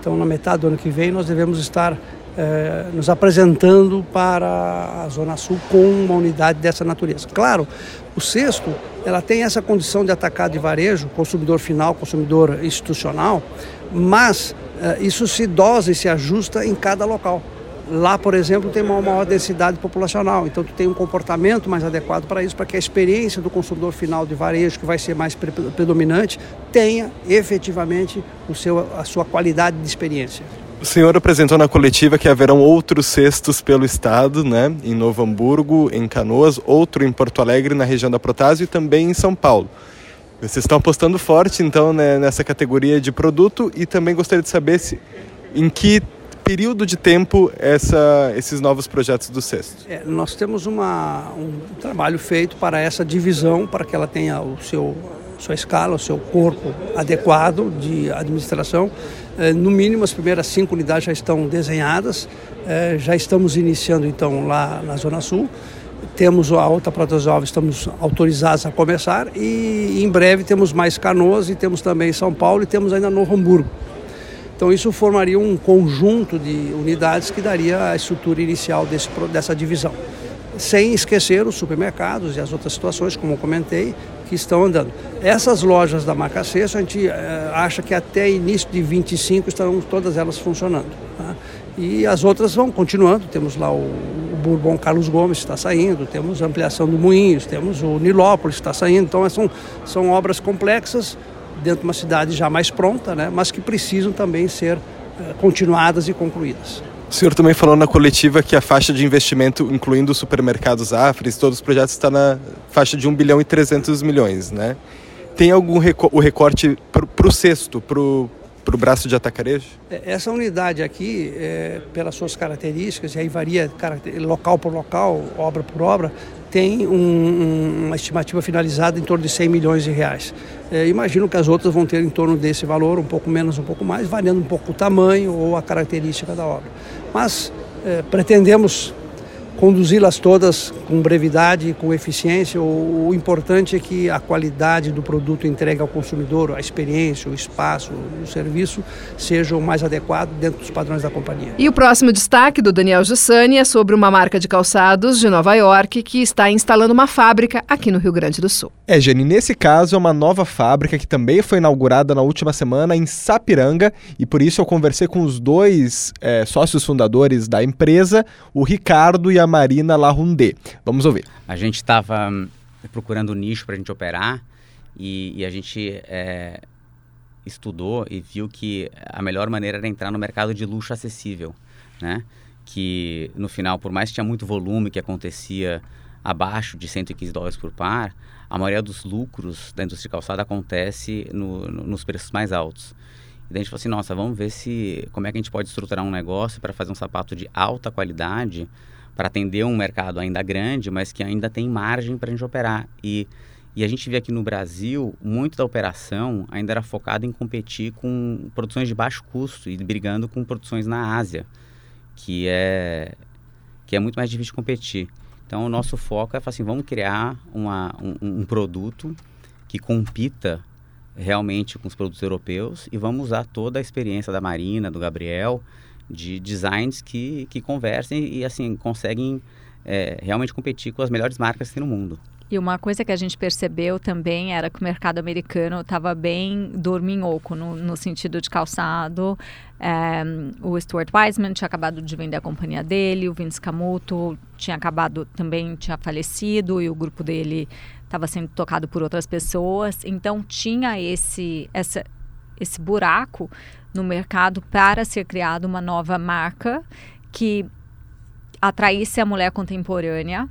Então na metade do ano que vem nós devemos estar é, nos apresentando para a Zona Sul com uma unidade dessa natureza. Claro, o sexto, ela tem essa condição de atacado de varejo, consumidor final, consumidor institucional, mas é, isso se dosa e se ajusta em cada local. Lá, por exemplo, tem uma maior densidade populacional, então tu tem um comportamento mais adequado para isso, para que a experiência do consumidor final de varejo, que vai ser mais predominante, tenha efetivamente o seu, a sua qualidade de experiência. O senhor apresentou na coletiva que haverão outros cestos pelo estado, né? Em Novo Hamburgo, em Canoas, outro em Porto Alegre, na região da Protásio e também em São Paulo. Vocês estão apostando forte, então, né, nessa categoria de produto e também gostaria de saber se, em que período de tempo essa, esses novos projetos do cesto? É, nós temos uma, um trabalho feito para essa divisão, para que ela tenha o seu sua escala, o seu corpo adequado de administração. É, no mínimo, as primeiras cinco unidades já estão desenhadas, é, já estamos iniciando então lá na Zona Sul. Temos a outra Protosol, estamos autorizados a começar e em breve temos mais Canoas e temos também São Paulo e temos ainda Novo Hamburgo. Então isso formaria um conjunto de unidades que daria a estrutura inicial desse, dessa divisão. Sem esquecer os supermercados e as outras situações, como eu comentei, que estão andando. Essas lojas da marca Cesso, a gente é, acha que até início de 25 estarão todas elas funcionando. Tá? E as outras vão continuando. Temos lá o, o Bourbon Carlos Gomes está saindo, temos a ampliação do Moinhos, temos o Nilópolis está saindo. Então são, são obras complexas dentro de uma cidade já mais pronta, né? mas que precisam também ser é, continuadas e concluídas. O senhor também falou na coletiva que a faixa de investimento, incluindo os supermercados Afres, todos os projetos, está na faixa de 1 bilhão e 300 milhões, né? Tem algum o recorte para o sexto, o braço de atacarejo? É, essa unidade aqui, é, pelas suas características, e aí varia local por local, obra por obra, tem um, uma estimativa finalizada em torno de 100 milhões de reais. É, imagino que as outras vão ter em torno desse valor, um pouco menos, um pouco mais, variando um pouco o tamanho ou a característica da obra. Mas é, pretendemos conduzi-las todas com brevidade, com eficiência. O, o, importante é que a qualidade do produto entregue ao consumidor, a experiência, o espaço, o serviço, seja o mais adequado dentro dos padrões da companhia. E o próximo destaque do Daniel Giussani é sobre uma marca de calçados de Nova York que está instalando uma fábrica aqui no Rio Grande do Sul. É, Jenny, nesse caso é uma nova fábrica que também foi inaugurada na última semana em Sapiranga e por isso eu conversei com os dois é, sócios fundadores da empresa, o Ricardo e a Marina Larrundê. Vamos ouvir. A gente estava hum, procurando nicho para a gente operar e, e a gente é, estudou e viu que a melhor maneira era entrar no mercado de luxo acessível, né? Que no final, por mais que tinha muito volume que acontecia abaixo de 115 dólares por par, a maioria dos lucros da indústria calçada acontece no, no, nos preços mais altos. E daí a gente falou assim, nossa, vamos ver se como é que a gente pode estruturar um negócio para fazer um sapato de alta qualidade para atender um mercado ainda grande, mas que ainda tem margem para a gente operar. E, e a gente vê aqui no Brasil, muito da operação ainda era focada em competir com produções de baixo custo e brigando com produções na Ásia, que é, que é muito mais difícil de competir. Então, o nosso foco é assim, vamos criar uma, um, um produto que compita realmente com os produtos europeus e vamos usar toda a experiência da Marina, do Gabriel, de designs que, que conversem e assim conseguem é, realmente competir com as melhores marcas que tem no mundo. E uma coisa que a gente percebeu também era que o mercado americano estava bem dorminhoco no, no sentido de calçado. É, o Stuart Wiseman tinha acabado de vender a companhia dele, o Vince Camuto tinha acabado também tinha falecido e o grupo dele estava sendo tocado por outras pessoas. Então tinha esse essa, esse buraco no mercado para ser criada uma nova marca que atraísse a mulher contemporânea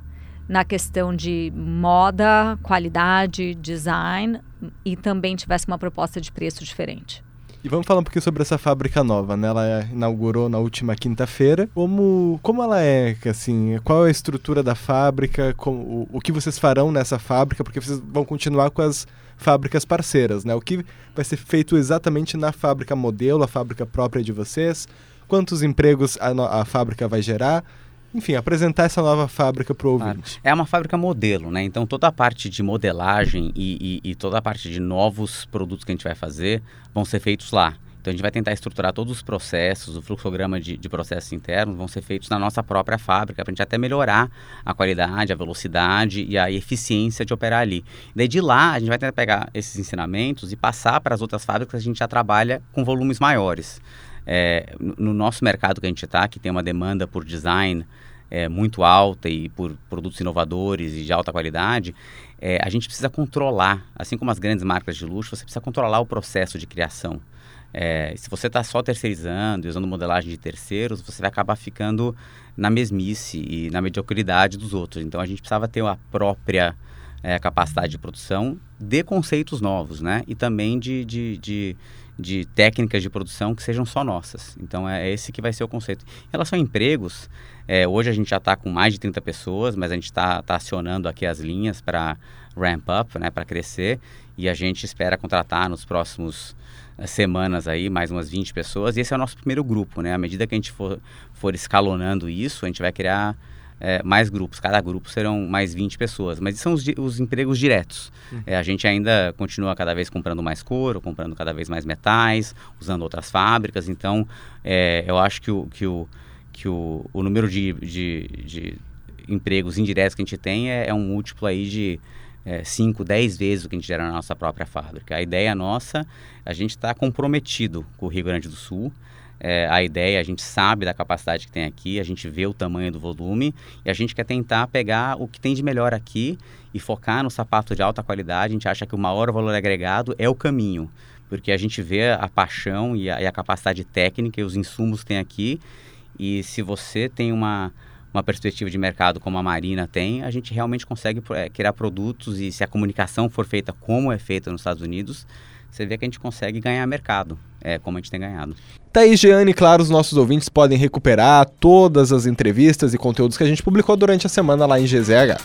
na questão de moda, qualidade, design e também tivesse uma proposta de preço diferente. E vamos falar um pouquinho sobre essa fábrica nova, né? Ela inaugurou na última quinta-feira. Como, como ela é, assim, qual é a estrutura da fábrica, como, o, o que vocês farão nessa fábrica, porque vocês vão continuar com as fábricas parceiras, né? O que vai ser feito exatamente na fábrica modelo, a fábrica própria de vocês? Quantos empregos a, a fábrica vai gerar? Enfim, apresentar essa nova fábrica para o ouvinte. É uma fábrica modelo, né? Então toda a parte de modelagem e, e, e, toda a parte de novos produtos que a gente vai fazer vão ser feitos lá. Então a gente vai tentar estruturar todos os processos, o fluxograma de, de processos internos vão ser feitos na nossa própria fábrica para a gente até melhorar a qualidade, a velocidade e a eficiência de operar ali. Daí de lá a gente vai tentar pegar esses ensinamentos e passar para as outras fábricas a gente já trabalha com volumes maiores. É, no nosso mercado que a gente está, que tem uma demanda por design é, muito alta e por produtos inovadores e de alta qualidade, é, a gente precisa controlar, assim como as grandes marcas de luxo, você precisa controlar o processo de criação. É, se você está só terceirizando usando modelagem de terceiros, você vai acabar ficando na mesmice e na mediocridade dos outros. Então a gente precisava ter a própria é, capacidade de produção de conceitos novos, né? E também de, de, de, de, técnicas de produção que sejam só nossas. Então é esse que vai ser o conceito. Em relação a empregos, é, hoje a gente já está com mais de 30 pessoas, mas a gente está tá acionando aqui as linhas para ramp up, né? Para crescer. E a gente espera contratar nos próximos eh, semanas aí, mais umas 20 pessoas. E esse é o nosso primeiro grupo, né? À medida que a gente for, for escalonando isso, a gente vai criar é, mais grupos. Cada grupo serão mais 20 pessoas. Mas são os, os empregos diretos. Uhum. É, a gente ainda continua cada vez comprando mais couro, comprando cada vez mais metais, usando outras fábricas. Então, é, eu acho que o, que o, que o, o número de, de, de empregos indiretos que a gente tem é, é um múltiplo aí de 5, é, 10 vezes o que a gente gera na nossa própria fábrica. A ideia nossa, a gente está comprometido com o Rio Grande do Sul. É, a ideia, a gente sabe da capacidade que tem aqui, a gente vê o tamanho do volume e a gente quer tentar pegar o que tem de melhor aqui e focar no sapato de alta qualidade. A gente acha que o maior valor agregado é o caminho, porque a gente vê a paixão e a, e a capacidade técnica e os insumos que tem aqui. E se você tem uma, uma perspectiva de mercado como a Marina tem, a gente realmente consegue é, criar produtos e se a comunicação for feita como é feita nos Estados Unidos, você vê que a gente consegue ganhar mercado, é, como a gente tem ganhado. Tá aí, Jeane, claro, os nossos ouvintes podem recuperar todas as entrevistas e conteúdos que a gente publicou durante a semana lá em GZH.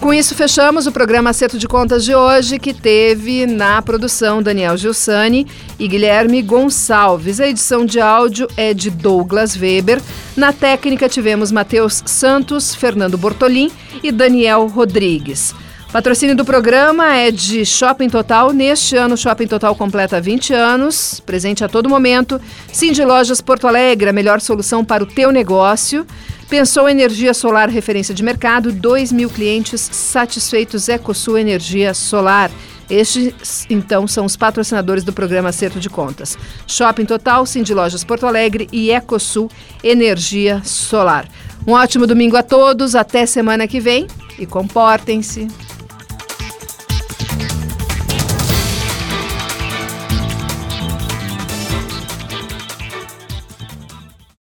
Com isso, fechamos o programa Acerto de Contas de hoje, que teve na produção Daniel Gilsani e Guilherme Gonçalves. A edição de áudio é de Douglas Weber. Na técnica, tivemos Matheus Santos, Fernando Bortolim e Daniel Rodrigues. Patrocínio do programa é de Shopping Total. Neste ano, Shopping Total completa 20 anos, presente a todo momento. Cindy Lojas Porto Alegre, a melhor solução para o teu negócio. Pensou Energia Solar referência de mercado, 2 mil clientes satisfeitos EcoSul Energia Solar. Estes, então, são os patrocinadores do programa Acerto de Contas. Shopping Total, Cindy Lojas Porto Alegre e EcoSul Energia Solar. Um ótimo domingo a todos, até semana que vem e comportem-se.